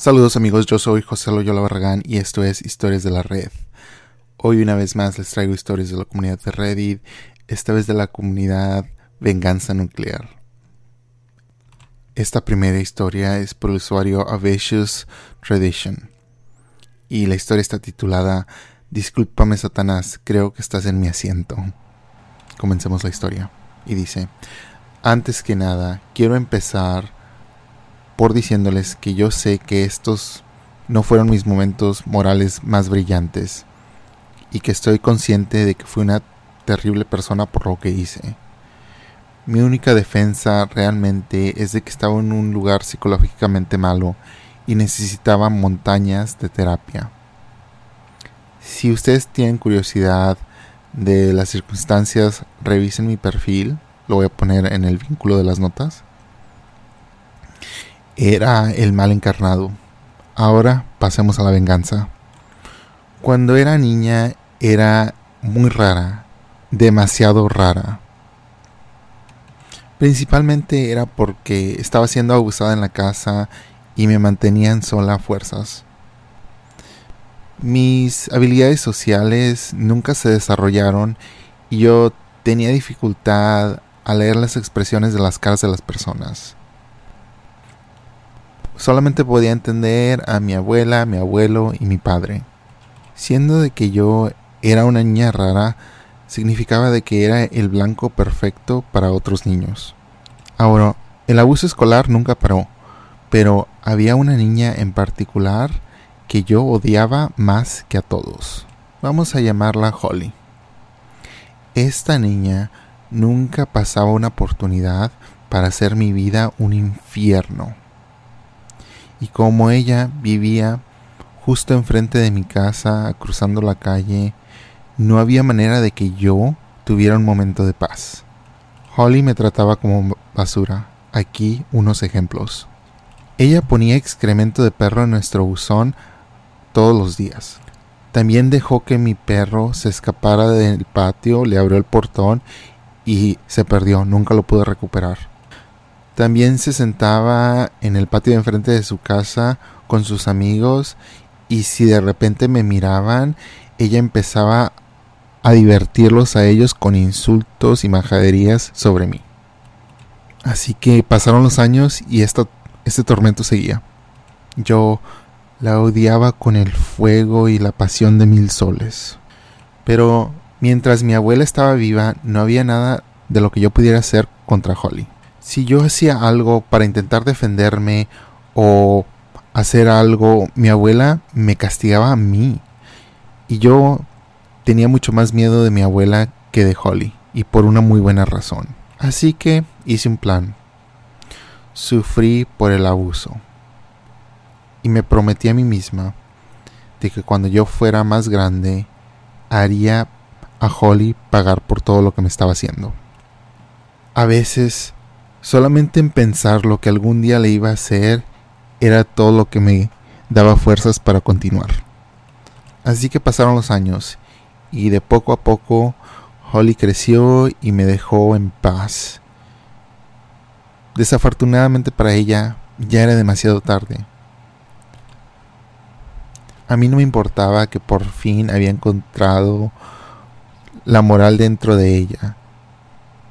Saludos amigos, yo soy José Loyola Barragán y esto es Historias de la Red. Hoy una vez más les traigo historias de la comunidad de Reddit, esta vez de la comunidad Venganza Nuclear. Esta primera historia es por el usuario Avicious Tradition y la historia está titulada Discúlpame Satanás, creo que estás en mi asiento. Comencemos la historia y dice, antes que nada, quiero empezar por diciéndoles que yo sé que estos no fueron mis momentos morales más brillantes y que estoy consciente de que fui una terrible persona por lo que hice. Mi única defensa realmente es de que estaba en un lugar psicológicamente malo y necesitaba montañas de terapia. Si ustedes tienen curiosidad de las circunstancias, revisen mi perfil, lo voy a poner en el vínculo de las notas era el mal encarnado. Ahora pasemos a la venganza. Cuando era niña era muy rara, demasiado rara. Principalmente era porque estaba siendo abusada en la casa y me mantenían sola a fuerzas. Mis habilidades sociales nunca se desarrollaron y yo tenía dificultad a leer las expresiones de las caras de las personas. Solamente podía entender a mi abuela, mi abuelo y mi padre. Siendo de que yo era una niña rara, significaba de que era el blanco perfecto para otros niños. Ahora, el abuso escolar nunca paró, pero había una niña en particular que yo odiaba más que a todos. Vamos a llamarla Holly. Esta niña nunca pasaba una oportunidad para hacer mi vida un infierno y como ella vivía justo enfrente de mi casa, cruzando la calle, no había manera de que yo tuviera un momento de paz. Holly me trataba como basura. Aquí unos ejemplos. Ella ponía excremento de perro en nuestro buzón todos los días. También dejó que mi perro se escapara del patio, le abrió el portón y se perdió, nunca lo pude recuperar. También se sentaba en el patio de enfrente de su casa con sus amigos y si de repente me miraban, ella empezaba a divertirlos a ellos con insultos y majaderías sobre mí. Así que pasaron los años y este tormento seguía. Yo la odiaba con el fuego y la pasión de mil soles. Pero mientras mi abuela estaba viva, no había nada de lo que yo pudiera hacer contra Holly si yo hacía algo para intentar defenderme o hacer algo, mi abuela me castigaba a mí. Y yo tenía mucho más miedo de mi abuela que de Holly, y por una muy buena razón. Así que hice un plan. Sufrí por el abuso. Y me prometí a mí misma de que cuando yo fuera más grande, haría a Holly pagar por todo lo que me estaba haciendo. A veces Solamente en pensar lo que algún día le iba a hacer era todo lo que me daba fuerzas para continuar. Así que pasaron los años y de poco a poco Holly creció y me dejó en paz. Desafortunadamente para ella ya era demasiado tarde. A mí no me importaba que por fin había encontrado la moral dentro de ella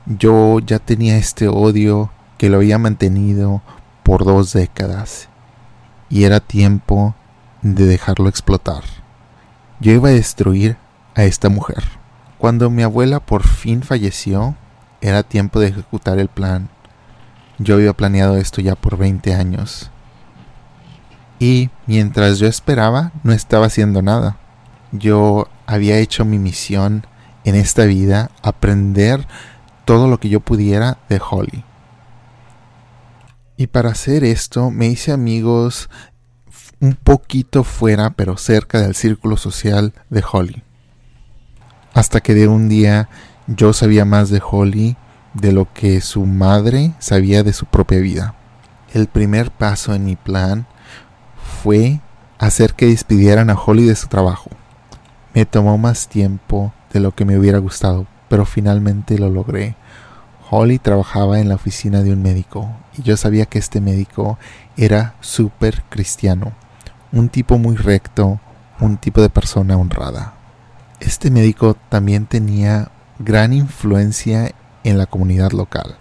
yo ya tenía este odio que lo había mantenido por dos décadas y era tiempo de dejarlo explotar. Yo iba a destruir a esta mujer. Cuando mi abuela por fin falleció, era tiempo de ejecutar el plan. Yo había planeado esto ya por 20 años. Y mientras yo esperaba, no estaba haciendo nada. Yo había hecho mi misión en esta vida, aprender todo lo que yo pudiera de Holly. Y para hacer esto me hice amigos un poquito fuera, pero cerca del círculo social de Holly. Hasta que de un día yo sabía más de Holly de lo que su madre sabía de su propia vida. El primer paso en mi plan fue hacer que despidieran a Holly de su trabajo. Me tomó más tiempo de lo que me hubiera gustado, pero finalmente lo logré. Holly trabajaba en la oficina de un médico y yo sabía que este médico era súper cristiano, un tipo muy recto, un tipo de persona honrada. Este médico también tenía gran influencia en la comunidad local,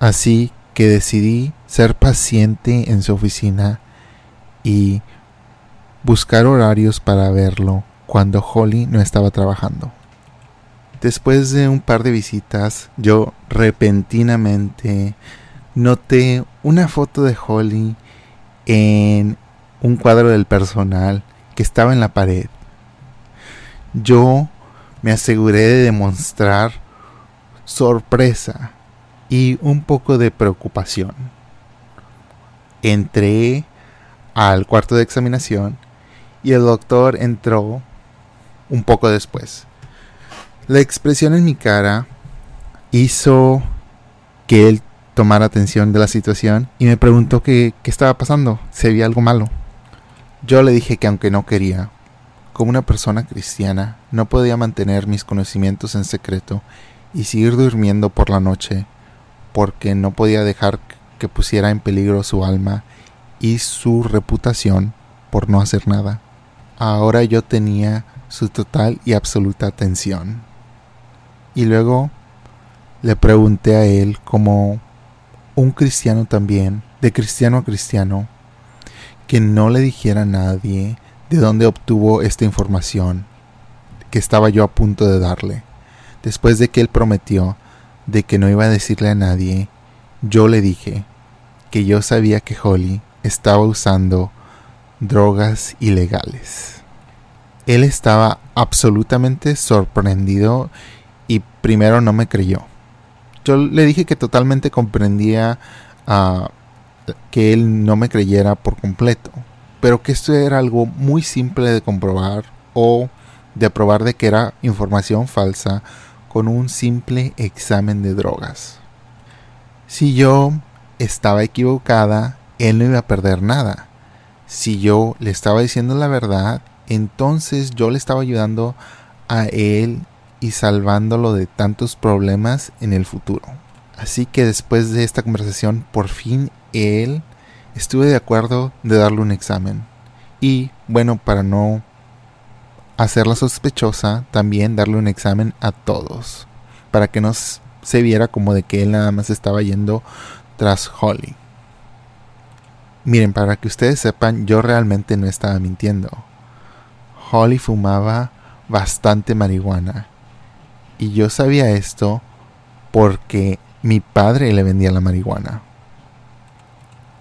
así que decidí ser paciente en su oficina y buscar horarios para verlo cuando Holly no estaba trabajando. Después de un par de visitas, yo repentinamente noté una foto de Holly en un cuadro del personal que estaba en la pared. Yo me aseguré de demostrar sorpresa y un poco de preocupación. Entré al cuarto de examinación y el doctor entró un poco después. La expresión en mi cara hizo que él tomara atención de la situación y me preguntó qué, estaba pasando, si había algo malo. Yo le dije que aunque no quería, como una persona cristiana, no podía mantener mis conocimientos en secreto y seguir durmiendo por la noche, porque no podía dejar que pusiera en peligro su alma y su reputación por no hacer nada. Ahora yo tenía su total y absoluta atención. Y luego le pregunté a él como un cristiano también, de cristiano a cristiano, que no le dijera a nadie de dónde obtuvo esta información que estaba yo a punto de darle. Después de que él prometió de que no iba a decirle a nadie, yo le dije que yo sabía que Holly estaba usando drogas ilegales. Él estaba absolutamente sorprendido y primero no me creyó. Yo le dije que totalmente comprendía uh, que él no me creyera por completo, pero que esto era algo muy simple de comprobar o de probar de que era información falsa con un simple examen de drogas. Si yo estaba equivocada, él no iba a perder nada. Si yo le estaba diciendo la verdad, entonces yo le estaba ayudando a él y salvándolo de tantos problemas en el futuro. Así que después de esta conversación, por fin él estuve de acuerdo de darle un examen. Y bueno, para no hacerla sospechosa, también darle un examen a todos. Para que no se viera como de que él nada más estaba yendo tras Holly. Miren, para que ustedes sepan, yo realmente no estaba mintiendo. Holly fumaba bastante marihuana. Y yo sabía esto porque mi padre le vendía la marihuana.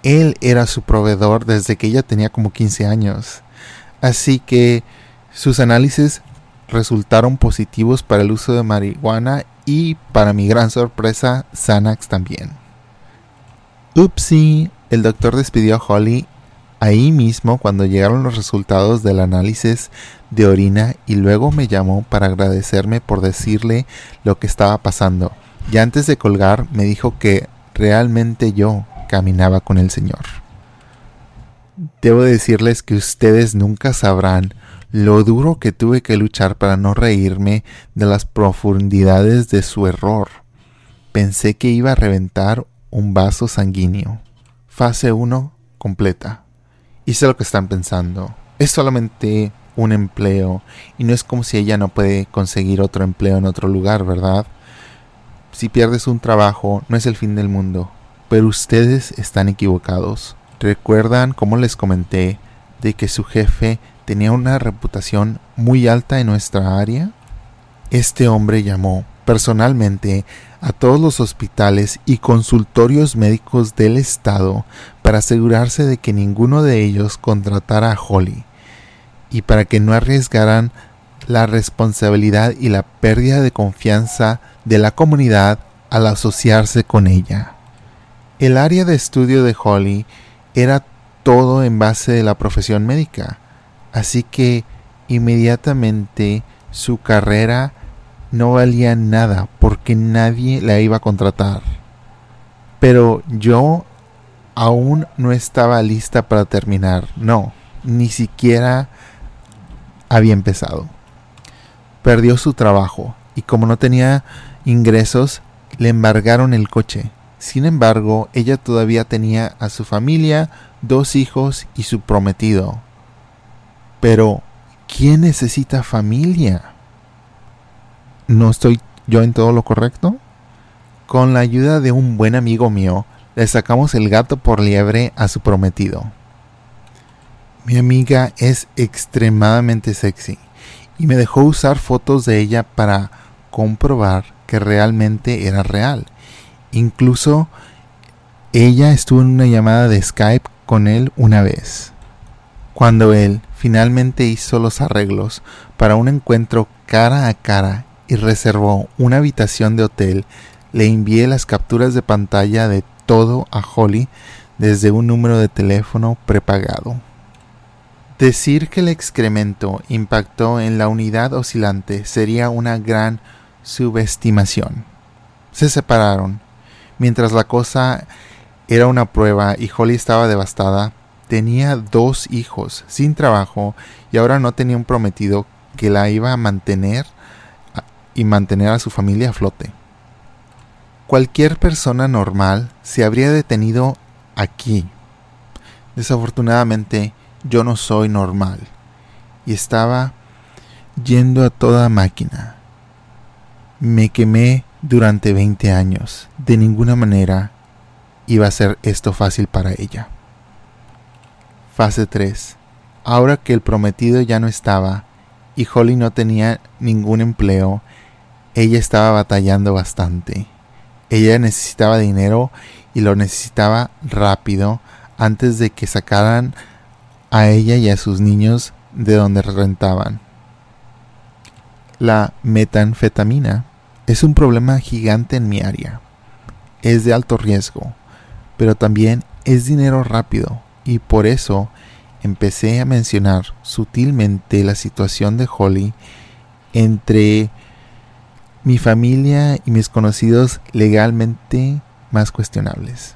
Él era su proveedor desde que ella tenía como 15 años. Así que sus análisis resultaron positivos para el uso de marihuana y para mi gran sorpresa, Xanax también. Upsi, el doctor despidió a Holly ahí mismo cuando llegaron los resultados del análisis de orina y luego me llamó para agradecerme por decirle lo que estaba pasando. Y antes de colgar me dijo que realmente yo caminaba con el Señor. Debo decirles que ustedes nunca sabrán lo duro que tuve que luchar para no reírme de las profundidades de su error. Pensé que iba a reventar un vaso sanguíneo. Fase 1 completa. Hice lo que están pensando. Es solamente un empleo y no es como si ella no puede conseguir otro empleo en otro lugar, ¿verdad? Si pierdes un trabajo no es el fin del mundo, pero ustedes están equivocados. ¿Recuerdan cómo les comenté de que su jefe tenía una reputación muy alta en nuestra área? Este hombre llamó personalmente a todos los hospitales y consultorios médicos del estado para asegurarse de que ninguno de ellos contratara a Holly y para que no arriesgaran la responsabilidad y la pérdida de confianza de la comunidad al asociarse con ella. El área de estudio de Holly era todo en base de la profesión médica, así que inmediatamente su carrera no valía nada porque nadie la iba a contratar. Pero yo aún no estaba lista para terminar, no, ni siquiera había empezado. Perdió su trabajo y como no tenía ingresos, le embargaron el coche. Sin embargo, ella todavía tenía a su familia, dos hijos y su prometido. Pero, ¿quién necesita familia? ¿No estoy yo en todo lo correcto? Con la ayuda de un buen amigo mío, le sacamos el gato por liebre a su prometido. Mi amiga es extremadamente sexy y me dejó usar fotos de ella para comprobar que realmente era real. Incluso ella estuvo en una llamada de Skype con él una vez. Cuando él finalmente hizo los arreglos para un encuentro cara a cara y reservó una habitación de hotel, le envié las capturas de pantalla de todo a Holly desde un número de teléfono prepagado. Decir que el excremento impactó en la unidad oscilante sería una gran subestimación. Se separaron. Mientras la cosa era una prueba y Holly estaba devastada, tenía dos hijos sin trabajo y ahora no tenía un prometido que la iba a mantener y mantener a su familia a flote. Cualquier persona normal se habría detenido aquí. Desafortunadamente, yo no soy normal y estaba yendo a toda máquina. Me quemé durante 20 años. De ninguna manera iba a ser esto fácil para ella. Fase 3. Ahora que el prometido ya no estaba y Holly no tenía ningún empleo, ella estaba batallando bastante. Ella necesitaba dinero y lo necesitaba rápido antes de que sacaran a ella y a sus niños de donde rentaban. La metanfetamina es un problema gigante en mi área. Es de alto riesgo, pero también es dinero rápido y por eso empecé a mencionar sutilmente la situación de Holly entre mi familia y mis conocidos legalmente más cuestionables.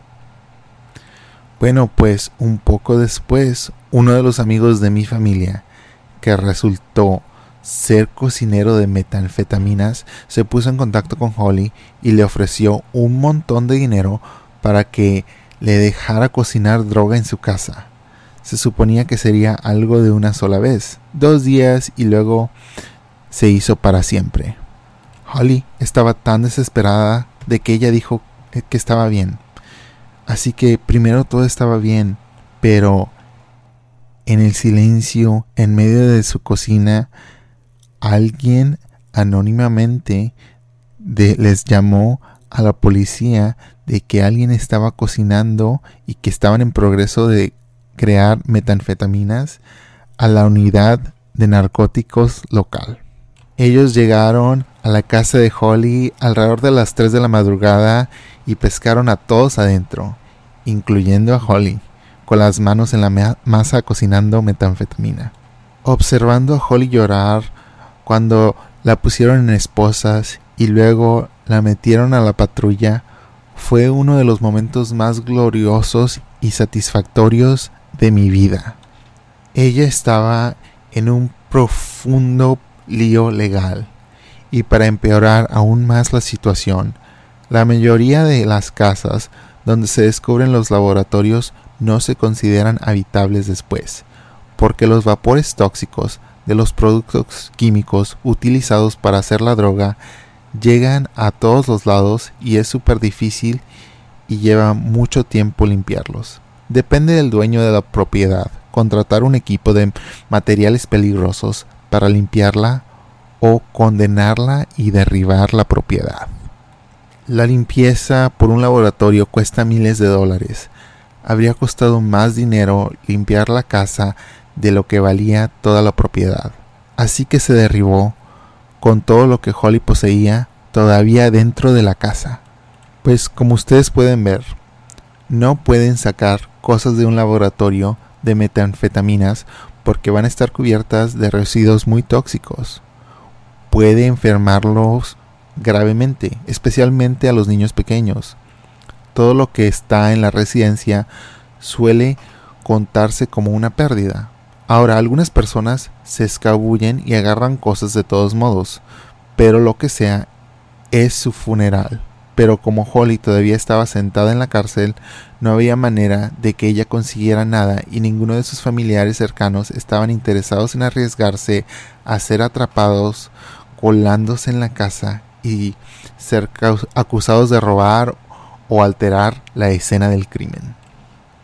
Bueno, pues un poco después, uno de los amigos de mi familia, que resultó ser cocinero de metanfetaminas, se puso en contacto con Holly y le ofreció un montón de dinero para que le dejara cocinar droga en su casa. Se suponía que sería algo de una sola vez, dos días y luego se hizo para siempre. Holly estaba tan desesperada de que ella dijo que estaba bien. Así que primero todo estaba bien, pero en el silencio, en medio de su cocina, alguien anónimamente les llamó a la policía de que alguien estaba cocinando y que estaban en progreso de crear metanfetaminas a la unidad de narcóticos local. Ellos llegaron a la casa de Holly alrededor de las 3 de la madrugada y pescaron a todos adentro, incluyendo a Holly, con las manos en la masa cocinando metanfetamina. Observando a Holly llorar cuando la pusieron en esposas y luego la metieron a la patrulla, fue uno de los momentos más gloriosos y satisfactorios de mi vida. Ella estaba en un profundo lío legal y para empeorar aún más la situación, la mayoría de las casas donde se descubren los laboratorios no se consideran habitables después, porque los vapores tóxicos de los productos químicos utilizados para hacer la droga llegan a todos los lados y es súper difícil y lleva mucho tiempo limpiarlos. Depende del dueño de la propiedad contratar un equipo de materiales peligrosos para limpiarla o condenarla y derribar la propiedad. La limpieza por un laboratorio cuesta miles de dólares. Habría costado más dinero limpiar la casa de lo que valía toda la propiedad. Así que se derribó con todo lo que Holly poseía todavía dentro de la casa. Pues como ustedes pueden ver, no pueden sacar cosas de un laboratorio de metanfetaminas porque van a estar cubiertas de residuos muy tóxicos puede enfermarlos gravemente, especialmente a los niños pequeños. Todo lo que está en la residencia suele contarse como una pérdida. Ahora, algunas personas se escabullen y agarran cosas de todos modos, pero lo que sea es su funeral. pero como Holly todavía estaba sentada en la cárcel, no había manera de que ella consiguiera nada y ninguno de sus familiares cercanos estaban interesados en arriesgarse a ser atrapados colándose en la casa y ser acusados de robar o alterar la escena del crimen.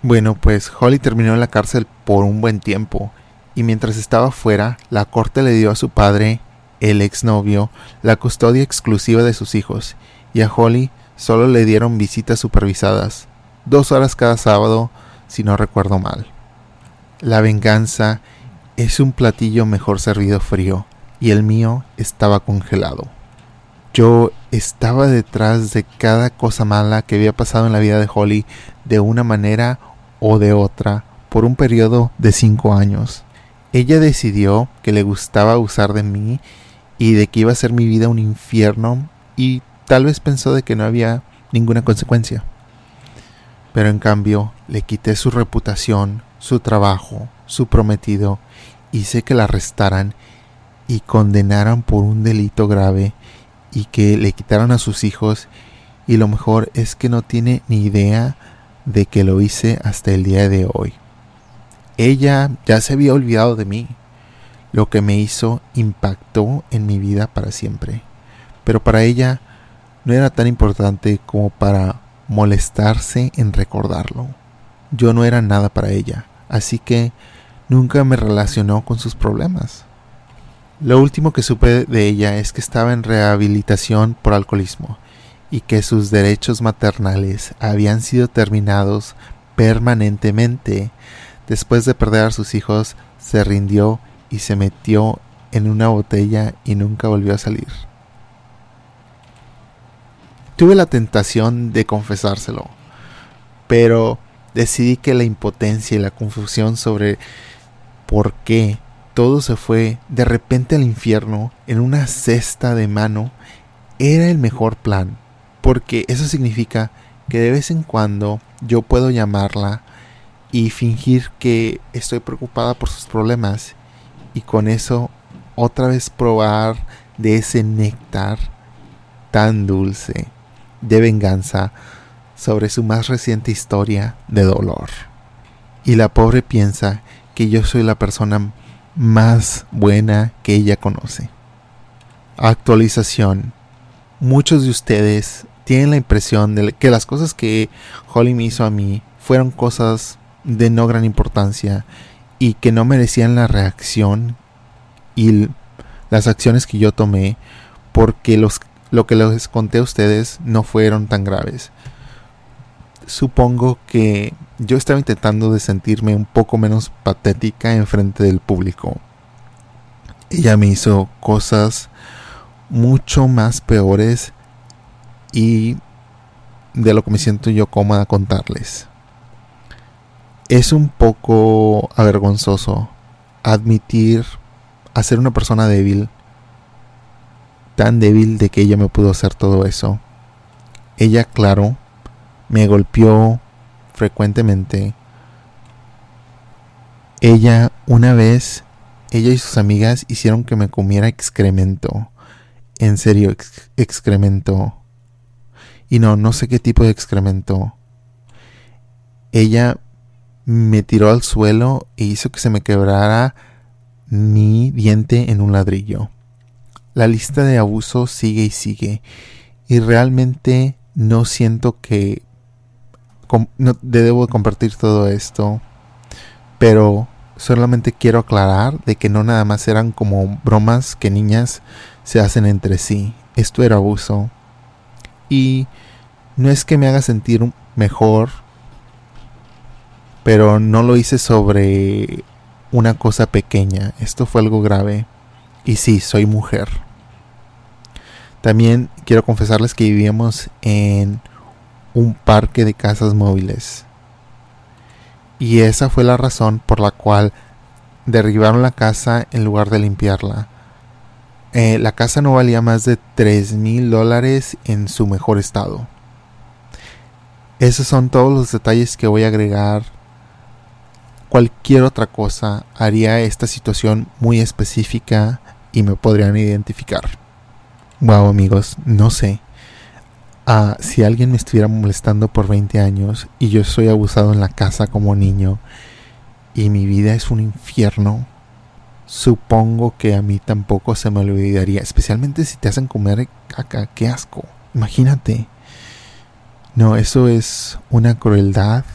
Bueno, pues Holly terminó en la cárcel por un buen tiempo y mientras estaba fuera, la corte le dio a su padre, el exnovio, la custodia exclusiva de sus hijos y a Holly solo le dieron visitas supervisadas, dos horas cada sábado, si no recuerdo mal. La venganza es un platillo mejor servido frío, y el mío estaba congelado. Yo estaba detrás de cada cosa mala que había pasado en la vida de Holly de una manera o de otra por un periodo de cinco años. Ella decidió que le gustaba abusar de mí y de que iba a ser mi vida un infierno y Tal vez pensó de que no había ninguna consecuencia. Pero en cambio le quité su reputación, su trabajo, su prometido, hice que la arrestaran y condenaran por un delito grave y que le quitaran a sus hijos y lo mejor es que no tiene ni idea de que lo hice hasta el día de hoy. Ella ya se había olvidado de mí. Lo que me hizo impactó en mi vida para siempre. Pero para ella no era tan importante como para molestarse en recordarlo. Yo no era nada para ella, así que nunca me relacionó con sus problemas. Lo último que supe de ella es que estaba en rehabilitación por alcoholismo y que sus derechos maternales habían sido terminados permanentemente. Después de perder a sus hijos, se rindió y se metió en una botella y nunca volvió a salir. Tuve la tentación de confesárselo, pero decidí que la impotencia y la confusión sobre por qué todo se fue de repente al infierno en una cesta de mano era el mejor plan, porque eso significa que de vez en cuando yo puedo llamarla y fingir que estoy preocupada por sus problemas y con eso otra vez probar de ese néctar tan dulce de venganza sobre su más reciente historia de dolor. Y la pobre piensa que yo soy la persona más buena que ella conoce. Actualización. Muchos de ustedes tienen la impresión de que las cosas que Holly me hizo a mí fueron cosas de no gran importancia y que no merecían la reacción y las acciones que yo tomé porque los lo que les conté a ustedes no fueron tan graves. Supongo que yo estaba intentando de sentirme un poco menos patética en frente del público. Ella me hizo cosas mucho más peores y de lo que me siento yo cómoda contarles. Es un poco avergonzoso admitir a ser una persona débil tan débil de que ella me pudo hacer todo eso. Ella, claro, me golpeó frecuentemente. Ella, una vez, ella y sus amigas hicieron que me comiera excremento. En serio, excremento. Y no, no sé qué tipo de excremento. Ella me tiró al suelo e hizo que se me quebrara mi diente en un ladrillo la lista de abusos sigue y sigue. Y realmente no siento que no debo compartir todo esto. Pero solamente quiero aclarar de que no nada más eran como bromas que niñas se hacen entre sí. Esto era abuso. Y no es que me haga sentir mejor, pero no lo hice sobre una cosa pequeña. Esto fue algo grave. Y sí, soy mujer. También quiero confesarles que vivíamos en un parque de casas móviles. Y esa fue la razón por la cual derribaron la casa en lugar de limpiarla. Eh, la casa no valía más de 3 mil dólares en su mejor estado. Esos son todos los detalles que voy a agregar. Cualquier otra cosa haría esta situación muy específica y me podrían identificar. Wow amigos, no sé. Si alguien me estuviera molestando por 20 años y yo soy abusado en la casa como niño y mi vida es un infierno, supongo que a mí tampoco se me olvidaría, especialmente si te hacen comer caca, qué asco. Imagínate. No, eso es una crueldad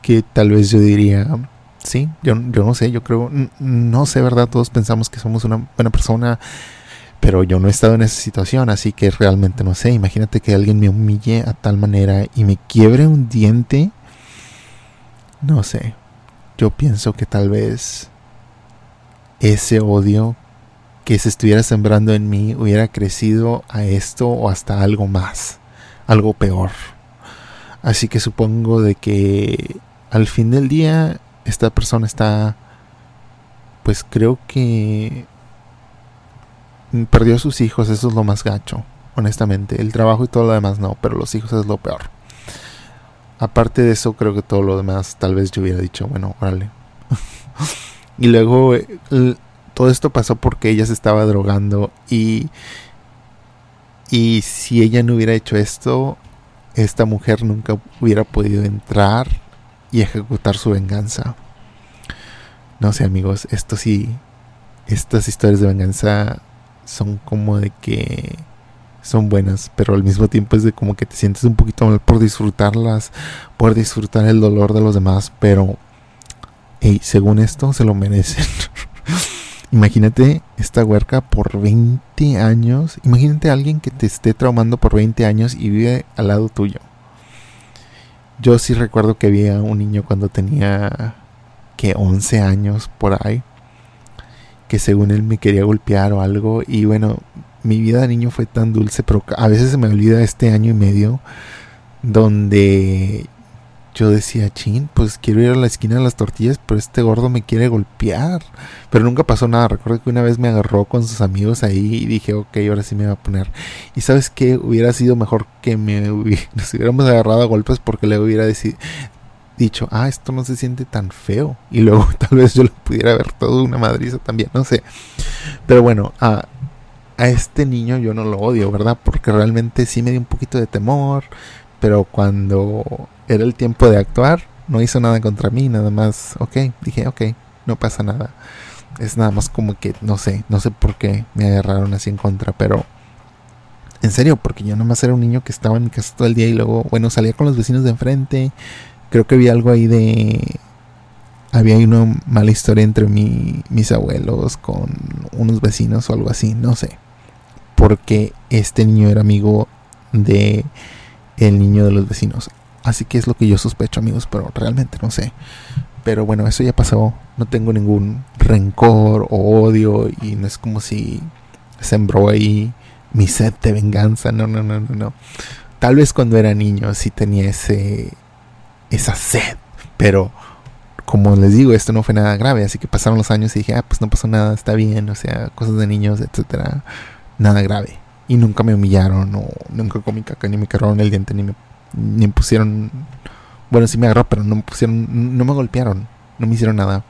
que tal vez yo diría, sí, yo, yo no sé, yo creo, no sé, ¿verdad? Todos pensamos que somos una buena persona, pero yo no he estado en esa situación, así que realmente no sé. Imagínate que alguien me humille a tal manera y me quiebre un diente. No sé. Yo pienso que tal vez ese odio que se estuviera sembrando en mí hubiera crecido a esto o hasta algo más, algo peor. Así que supongo de que al fin del día esta persona está pues creo que perdió a sus hijos, eso es lo más gacho, honestamente. El trabajo y todo lo demás no, pero los hijos es lo peor. Aparte de eso, creo que todo lo demás tal vez yo hubiera dicho, bueno, órale. y luego eh, todo esto pasó porque ella se estaba drogando y y si ella no hubiera hecho esto, esta mujer nunca hubiera podido entrar y ejecutar su venganza. No sé, amigos, esto sí estas historias de venganza son como de que son buenas, pero al mismo tiempo es de como que te sientes un poquito mal por disfrutarlas, por disfrutar el dolor de los demás, pero hey, según esto se lo merecen. imagínate esta huerca por 20 años, imagínate a alguien que te esté traumando por 20 años y vive al lado tuyo. Yo sí recuerdo que había un niño cuando tenía que 11 años por ahí que según él me quería golpear o algo. Y bueno, mi vida de niño fue tan dulce, pero a veces se me olvida este año y medio donde yo decía, chin, pues quiero ir a la esquina de las tortillas, pero este gordo me quiere golpear. Pero nunca pasó nada. Recuerdo que una vez me agarró con sus amigos ahí y dije, ok, ahora sí me va a poner. Y sabes que hubiera sido mejor que me nos hubiéramos agarrado a golpes porque le hubiera dicho, ah, esto no se siente tan feo. Y luego tal vez yo lo pudiera ver todo una madriza también, no sé. Pero bueno, a, a este niño yo no lo odio, ¿verdad? Porque realmente sí me dio un poquito de temor. Pero cuando era el tiempo de actuar, no hizo nada contra mí, nada más, ok, dije, ok, no pasa nada. Es nada más como que, no sé, no sé por qué me agarraron así en contra, pero en serio, porque yo nomás era un niño que estaba en mi casa todo el día y luego, bueno, salía con los vecinos de enfrente, creo que había algo ahí de había una mala historia entre mi, mis abuelos con unos vecinos o algo así, no sé. Porque este niño era amigo de el niño de los vecinos. Así que es lo que yo sospecho, amigos, pero realmente no sé. Pero bueno, eso ya pasó. No tengo ningún rencor o odio y no es como si sembró ahí mi sed de venganza. No, no, no, no, no. Tal vez cuando era niño sí tenía ese esa sed. Pero como les digo, esto no fue nada grave, así que pasaron los años y dije, ah, pues no pasó nada, está bien, o sea, cosas de niños, etcétera, nada grave. Y nunca me humillaron, o nunca comí caca, ni me cargaron el diente, ni me, ni pusieron. Bueno, sí me agarró, pero no me pusieron, no me golpearon, no me hicieron nada.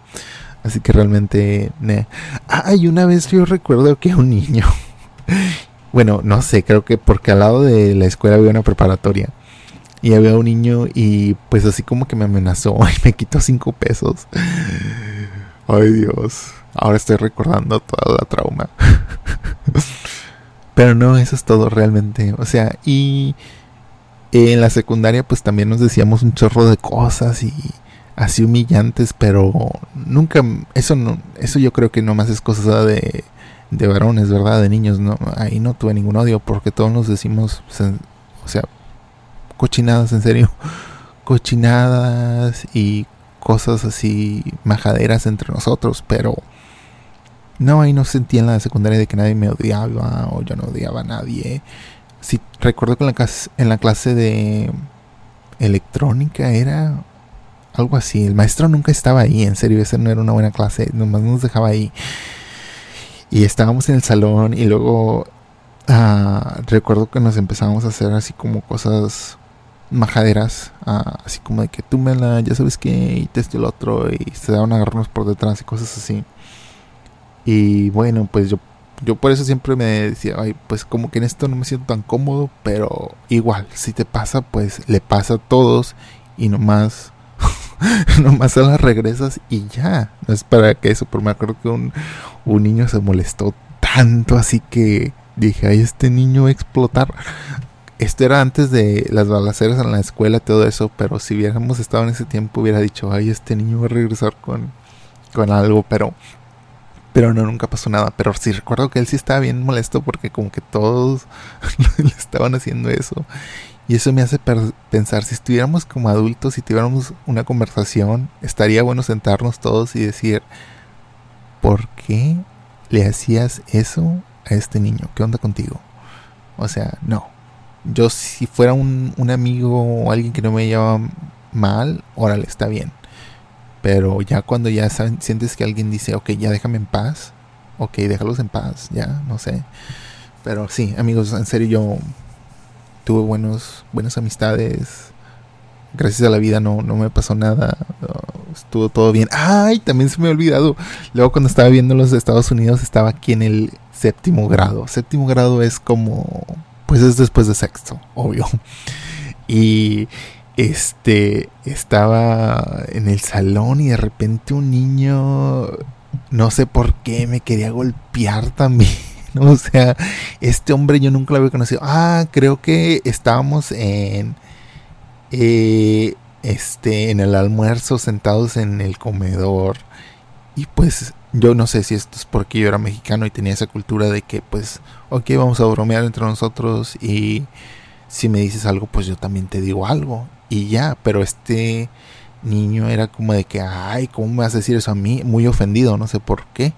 Así que realmente, ne. Ay, una vez yo recuerdo que un niño, bueno, no sé, creo que porque al lado de la escuela había una preparatoria y había un niño y pues así como que me amenazó y me quitó cinco pesos. Ay Dios, ahora estoy recordando toda la trauma. Pero no, eso es todo realmente. O sea, y en la secundaria pues también nos decíamos un chorro de cosas y así humillantes, pero nunca, eso no, eso yo creo que nomás es cosa de, de varones, ¿verdad? De niños, no, ahí no tuve ningún odio porque todos nos decimos, o sea, cochinadas, en serio. Cochinadas y cosas así majaderas entre nosotros, pero no, ahí no sentía en la secundaria de que nadie me odiaba o yo no odiaba a nadie. Sí, recuerdo que en la, clase, en la clase de electrónica era algo así. El maestro nunca estaba ahí, en serio, esa no era una buena clase, nomás nos dejaba ahí. Y estábamos en el salón y luego ah, recuerdo que nos empezamos a hacer así como cosas majaderas, ah, así como de que tú me la, ya sabes que, y te esto y el otro, y se daban a agarrarnos por detrás y cosas así. Y bueno, pues yo Yo por eso siempre me decía, ay, pues como que en esto no me siento tan cómodo, pero igual, si te pasa, pues le pasa a todos y nomás, nomás se las regresas y ya. No es para que eso, pero me acuerdo que un, un niño se molestó tanto así que dije, ay, este niño va a explotar. Esto era antes de las balaceras en la escuela, todo eso, pero si hubiéramos estado en ese tiempo hubiera dicho, ay, este niño va a regresar con, con algo, pero pero no, nunca pasó nada. Pero sí recuerdo que él sí estaba bien molesto porque como que todos le estaban haciendo eso. Y eso me hace pensar, si estuviéramos como adultos y tuviéramos una conversación, estaría bueno sentarnos todos y decir, ¿por qué le hacías eso a este niño? ¿Qué onda contigo? O sea, no. Yo si fuera un, un amigo o alguien que no me lleva mal, órale, está bien. Pero ya cuando ya sientes que alguien dice, ok, ya déjame en paz, ok, déjalos en paz, ya, no sé. Pero sí, amigos, en serio yo tuve buenos, buenas amistades. Gracias a la vida no, no me pasó nada. estuvo todo bien. Ay, también se me ha olvidado. Luego cuando estaba viendo los Estados Unidos estaba aquí en el séptimo grado. Séptimo grado es como... Pues es después de sexto, obvio. Y este estaba en el salón y de repente un niño no sé por qué me quería golpear también. O sea, este hombre yo nunca lo había conocido. Ah, creo que estábamos en eh, este en el almuerzo sentados en el comedor y pues yo no sé si esto es porque yo era mexicano y tenía esa cultura de que pues ok vamos a bromear entre nosotros y si me dices algo pues yo también te digo algo y ya, pero este niño era como de que, ay, ¿cómo me vas a decir eso a mí? Muy ofendido, no sé por qué.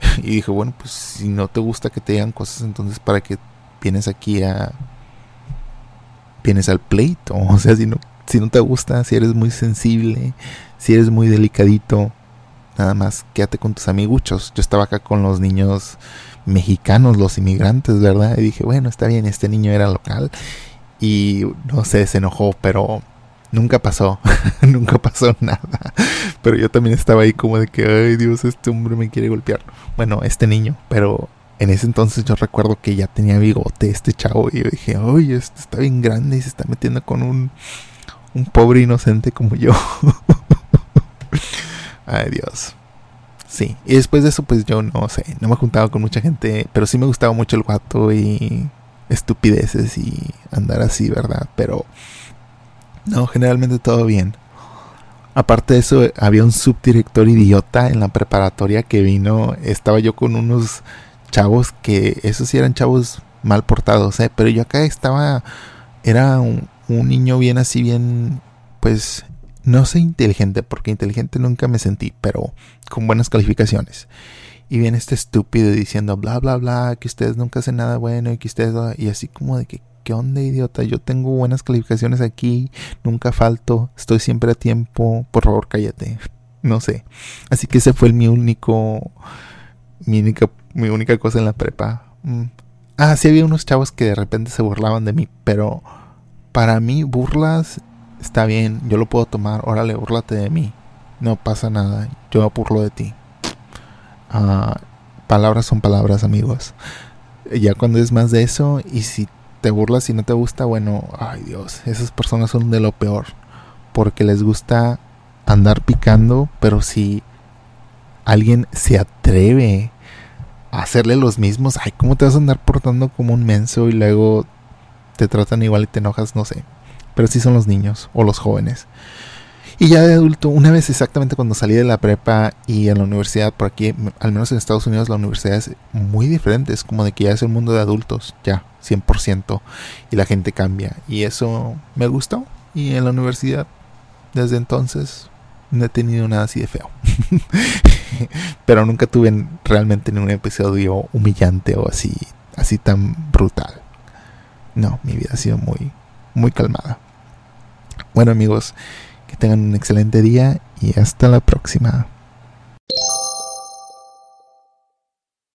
Y dije, bueno, pues si no te gusta que te digan cosas, entonces para qué vienes aquí a... vienes al pleito. O sea, si no, si no te gusta, si eres muy sensible, si eres muy delicadito, nada más quédate con tus amiguchos. Yo estaba acá con los niños mexicanos, los inmigrantes, ¿verdad? Y dije, bueno, está bien, este niño era local y no sé, se enojó, pero nunca pasó, nunca pasó nada. Pero yo también estaba ahí como de que, ay Dios, este hombre me quiere golpear. Bueno, este niño, pero en ese entonces yo recuerdo que ya tenía bigote este chavo y yo dije, ay, este está bien grande y se está metiendo con un, un pobre inocente como yo. ay Dios. Sí, y después de eso pues yo no sé, no me juntaba con mucha gente, pero sí me gustaba mucho el guato y estupideces y andar así, ¿verdad? Pero no, generalmente todo bien. Aparte de eso, había un subdirector idiota en la preparatoria que vino. Estaba yo con unos chavos que, esos sí eran chavos mal portados, ¿eh? Pero yo acá estaba, era un, un niño bien así, bien, pues, no sé inteligente, porque inteligente nunca me sentí, pero con buenas calificaciones. Y viene este estúpido diciendo bla bla bla, que ustedes nunca hacen nada bueno y que ustedes... Y así como de que, ¿qué onda idiota? Yo tengo buenas calificaciones aquí, nunca falto, estoy siempre a tiempo, por favor cállate. No sé. Así que ese fue mi único... Mi única, mi única cosa en la prepa. Mm. Ah, sí había unos chavos que de repente se burlaban de mí, pero para mí burlas está bien, yo lo puedo tomar, órale, burlate de mí. No pasa nada, yo burlo de ti. Ah, palabras son palabras, amigos. Ya cuando es más de eso, y si te burlas y no te gusta, bueno, ay Dios, esas personas son de lo peor. Porque les gusta andar picando, pero si alguien se atreve a hacerle los mismos, ay, ¿cómo te vas a andar portando como un menso y luego te tratan igual y te enojas? No sé. Pero sí son los niños o los jóvenes. Y ya de adulto, una vez exactamente cuando salí de la prepa y en la universidad, por aquí, al menos en Estados Unidos, la universidad es muy diferente. Es como de que ya es el mundo de adultos, ya, 100%. Y la gente cambia. Y eso me gustó. Y en la universidad, desde entonces, no he tenido nada así de feo. Pero nunca tuve realmente ningún episodio humillante o así, así tan brutal. No, mi vida ha sido muy, muy calmada. Bueno amigos, que tengan un excelente día y hasta la próxima.